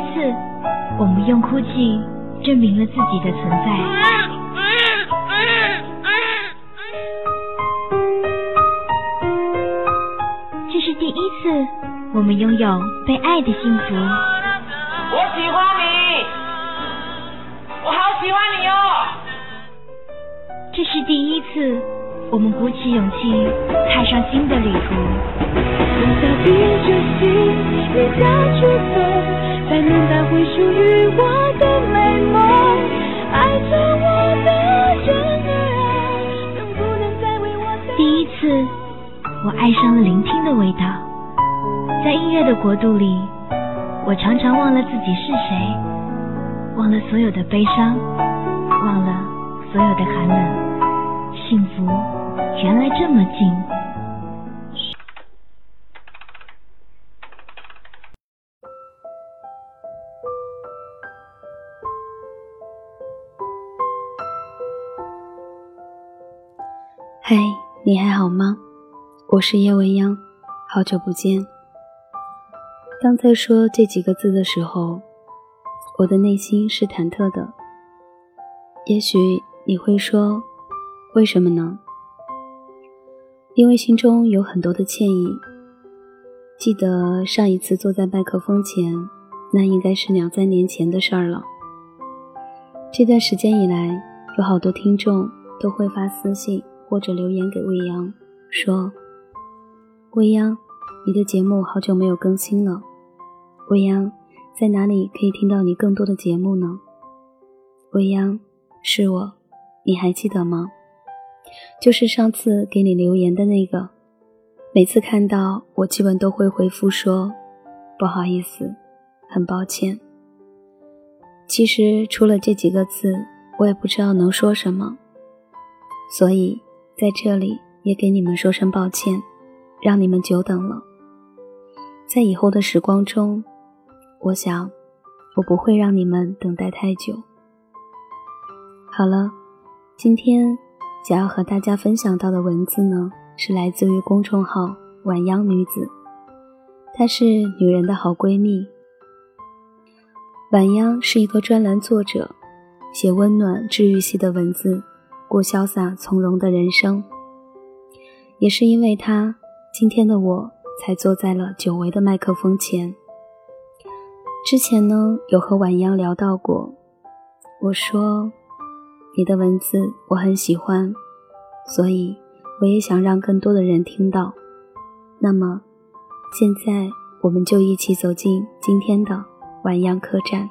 一次，我们用哭泣证明了自己的存在。这是第一次，我们拥有被爱的幸福。我喜欢你，我好喜欢你哦。这是第一次，我们鼓起勇气踏上新的旅途。爱上了聆听的味道。在音乐的国度里，我常常忘了自己是谁，忘了所有的悲伤，忘了所有的寒冷。幸福原来这么近。嗨，你还好吗？我是叶未央，好久不见。当在说这几个字的时候，我的内心是忐忑的。也许你会说，为什么呢？因为心中有很多的歉意。记得上一次坐在麦克风前，那应该是两三年前的事儿了。这段时间以来，有好多听众都会发私信。或者留言给未央说：“未央，你的节目好久没有更新了。未央，在哪里可以听到你更多的节目呢？”未央，是我，你还记得吗？就是上次给你留言的那个。每次看到我，基本都会回复说：“不好意思，很抱歉。”其实除了这几个字，我也不知道能说什么，所以。在这里也给你们说声抱歉，让你们久等了。在以后的时光中，我想我不会让你们等待太久。好了，今天想要和大家分享到的文字呢，是来自于公众号“晚央女子”，她是女人的好闺蜜。晚央是一个专栏作者，写温暖治愈系的文字。过潇洒从容的人生，也是因为她，今天的我才坐在了久违的麦克风前。之前呢，有和晚央聊到过，我说你的文字我很喜欢，所以我也想让更多的人听到。那么，现在我们就一起走进今天的晚央客栈。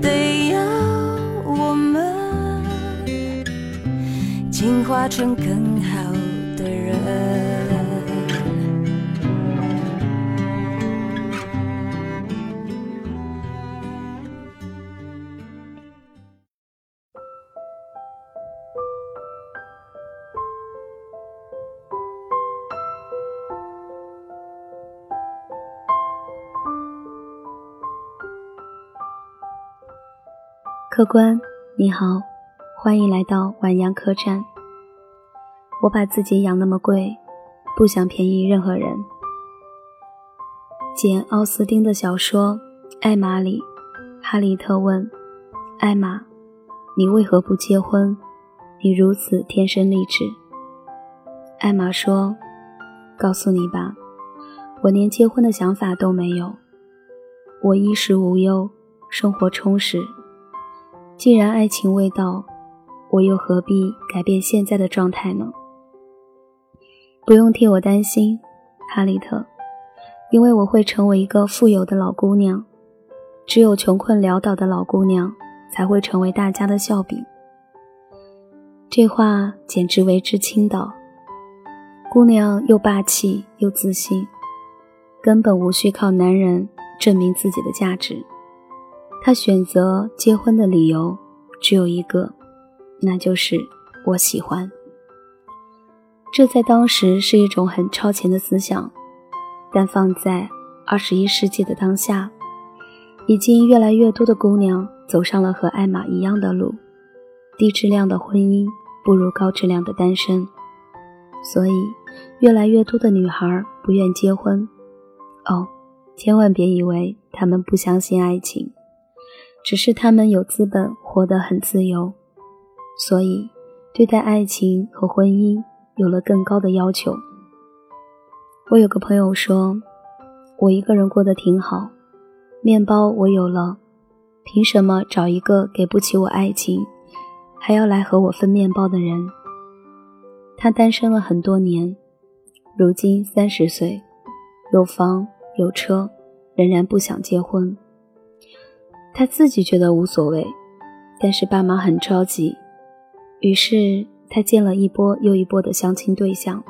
得要我们进化成更好客官，你好，欢迎来到晚阳客栈。我把自己养那么贵，不想便宜任何人。简·奥斯汀的小说《艾玛》里，哈利特问艾玛：“你为何不结婚？你如此天生丽质。”艾玛说：“告诉你吧，我连结婚的想法都没有。我衣食无忧，生活充实。既然爱情未到，我又何必改变现在的状态呢？”不用替我担心，哈利特。因为我会成为一个富有的老姑娘，只有穷困潦倒的老姑娘才会成为大家的笑柄。这话简直为之倾倒。姑娘又霸气又自信，根本无需靠男人证明自己的价值。他选择结婚的理由只有一个，那就是我喜欢。这在当时是一种很超前的思想。但放在二十一世纪的当下，已经越来越多的姑娘走上了和艾玛一样的路。低质量的婚姻不如高质量的单身，所以越来越多的女孩不愿结婚。哦，千万别以为她们不相信爱情，只是他们有资本活得很自由，所以对待爱情和婚姻有了更高的要求。我有个朋友说，我一个人过得挺好，面包我有了，凭什么找一个给不起我爱情，还要来和我分面包的人？他单身了很多年，如今三十岁，有房有车，仍然不想结婚。他自己觉得无所谓，但是爸妈很着急，于是他见了一波又一波的相亲对象。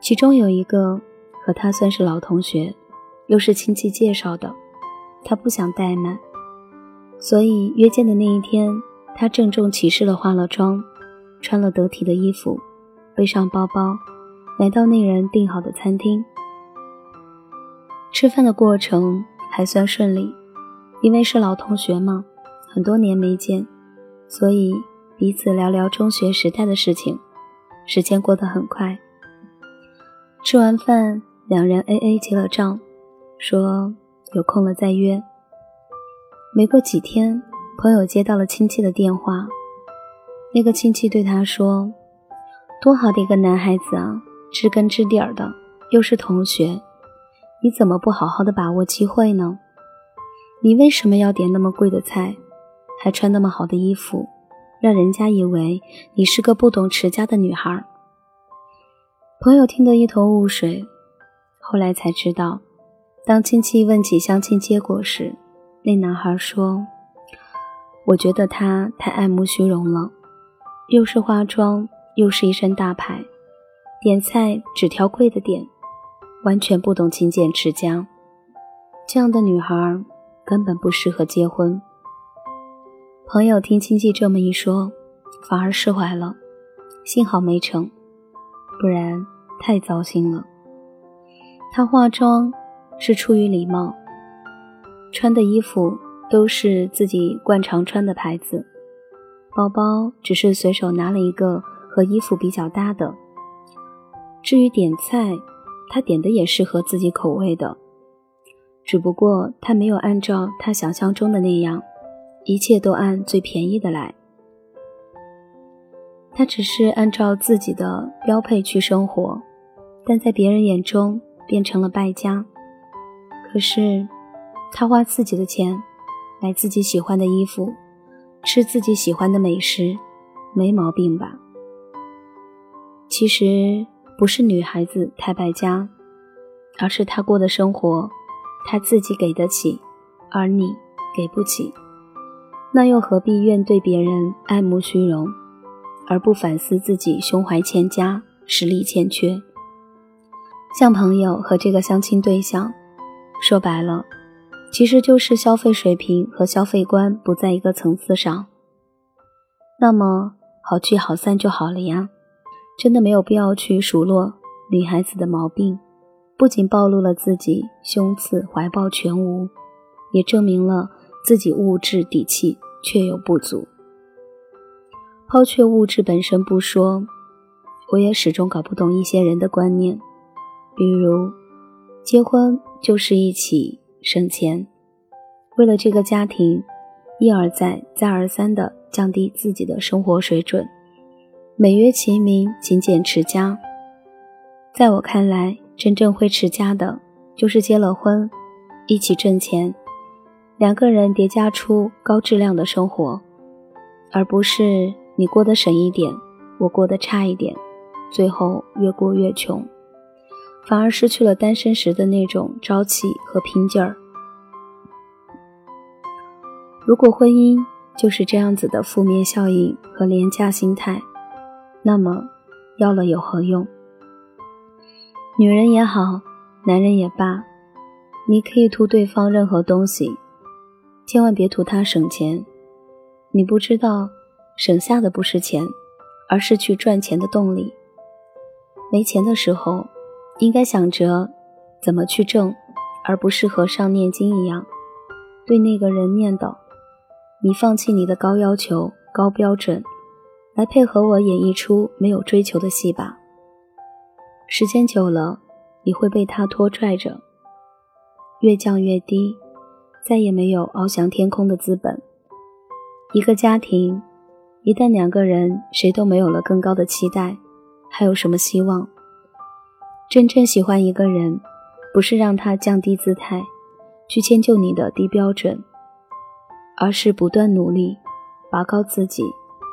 其中有一个和他算是老同学，又是亲戚介绍的，他不想怠慢，所以约见的那一天，他郑重其事地化了妆，穿了得体的衣服，背上包包，来到那人订好的餐厅。吃饭的过程还算顺利，因为是老同学嘛，很多年没见，所以彼此聊聊中学时代的事情，时间过得很快。吃完饭，两人 A A 结了账，说有空了再约。没过几天，朋友接到了亲戚的电话，那个亲戚对他说：“多好的一个男孩子啊，知根知底儿的，又是同学，你怎么不好好的把握机会呢？你为什么要点那么贵的菜，还穿那么好的衣服，让人家以为你是个不懂持家的女孩？”朋友听得一头雾水，后来才知道，当亲戚问起相亲结果时，那男孩说：“我觉得他太爱慕虚荣了，又是化妆，又是一身大牌，点菜只挑贵的点，完全不懂勤俭持家。这样的女孩根本不适合结婚。”朋友听亲戚这么一说，反而释怀了，幸好没成。不然太糟心了。她化妆是出于礼貌，穿的衣服都是自己惯常穿的牌子，包包只是随手拿了一个和衣服比较搭的。至于点菜，她点的也是合自己口味的，只不过他没有按照他想象中的那样，一切都按最便宜的来。他只是按照自己的标配去生活，但在别人眼中变成了败家。可是，他花自己的钱，买自己喜欢的衣服，吃自己喜欢的美食，没毛病吧？其实不是女孩子太败家，而是她过的生活，他自己给得起，而你给不起，那又何必怨对别人爱慕虚荣？而不反思自己胸怀欠佳，实力欠缺。像朋友和这个相亲对象，说白了，其实就是消费水平和消费观不在一个层次上。那么好聚好散就好了呀，真的没有必要去数落女孩子的毛病。不仅暴露了自己胸次怀抱全无，也证明了自己物质底气确有不足。抛却物质本身不说，我也始终搞不懂一些人的观念，比如，结婚就是一起省钱，为了这个家庭，一而再、再而三的降低自己的生活水准，美曰其名，勤俭持家。在我看来，真正会持家的，就是结了婚，一起挣钱，两个人叠加出高质量的生活，而不是你过得省一点，我过得差一点，最后越过越穷，反而失去了单身时的那种朝气和拼劲儿。如果婚姻就是这样子的负面效应和廉价心态，那么要了有何用？女人也好，男人也罢，你可以图对方任何东西，千万别图他省钱。你不知道，省下的不是钱，而是去赚钱的动力。没钱的时候，应该想着怎么去挣，而不是和尚念经一样，对那个人念叨：“你放弃你的高要求、高标准，来配合我演一出没有追求的戏吧。”时间久了，你会被他拖拽着，越降越低，再也没有翱翔天空的资本。一个家庭，一旦两个人谁都没有了更高的期待，还有什么希望？真正喜欢一个人，不是让他降低姿态，去迁就你的低标准，而是不断努力，拔高自己，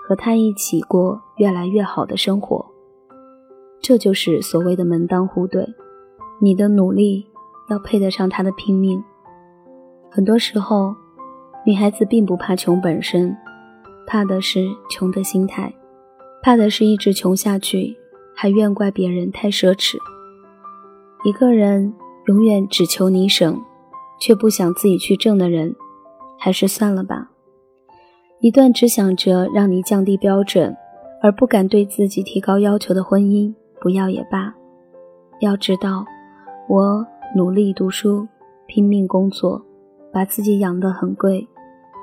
和他一起过越来越好的生活。这就是所谓的门当户对，你的努力要配得上他的拼命。很多时候，女孩子并不怕穷本身，怕的是穷的心态，怕的是一直穷下去，还怨怪别人太奢侈。一个人永远只求你省，却不想自己去挣的人，还是算了吧。一段只想着让你降低标准，而不敢对自己提高要求的婚姻。不要也罢，要知道，我努力读书，拼命工作，把自己养得很贵，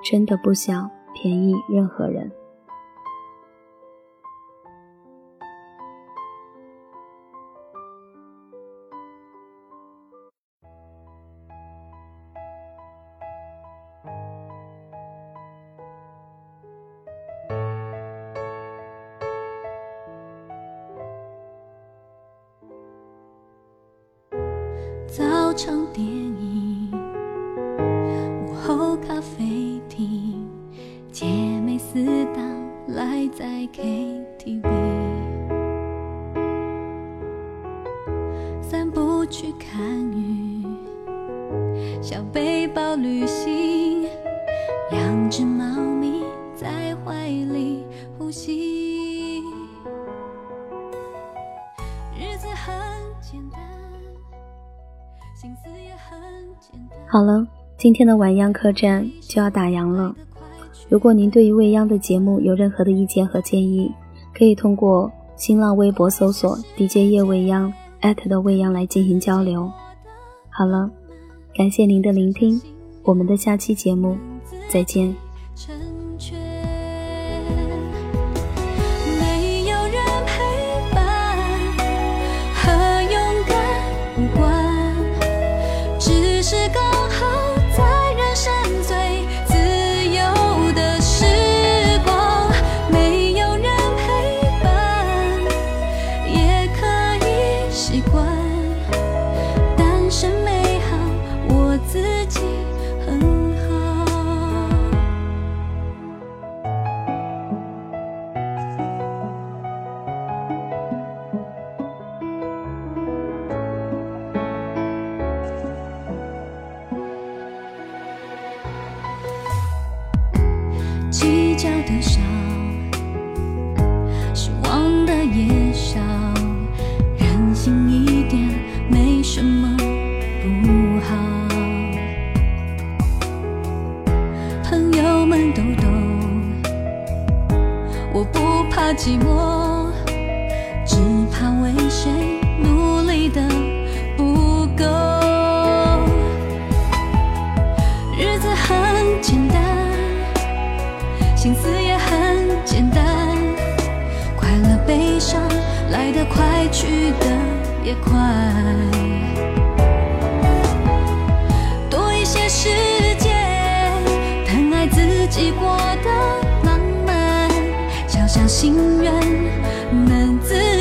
真的不想便宜任何人。场电影，午后咖啡厅，姐妹四档赖在 KTV，散步去看雨，小背包旅行，两只猫咪在怀里呼吸，好了，今天的晚央客栈就要打烊了。如果您对于未央的节目有任何的意见和建议，可以通过新浪微博搜索 “DJ 叶未央”艾特的未央来进行交流。好了，感谢您的聆听，我们的下期节目再见。我不怕寂寞只怕为谁努力的不够日子很简单心思也很简单快乐悲伤来得快去得也快。多一些时间疼爱自己过得心愿能自。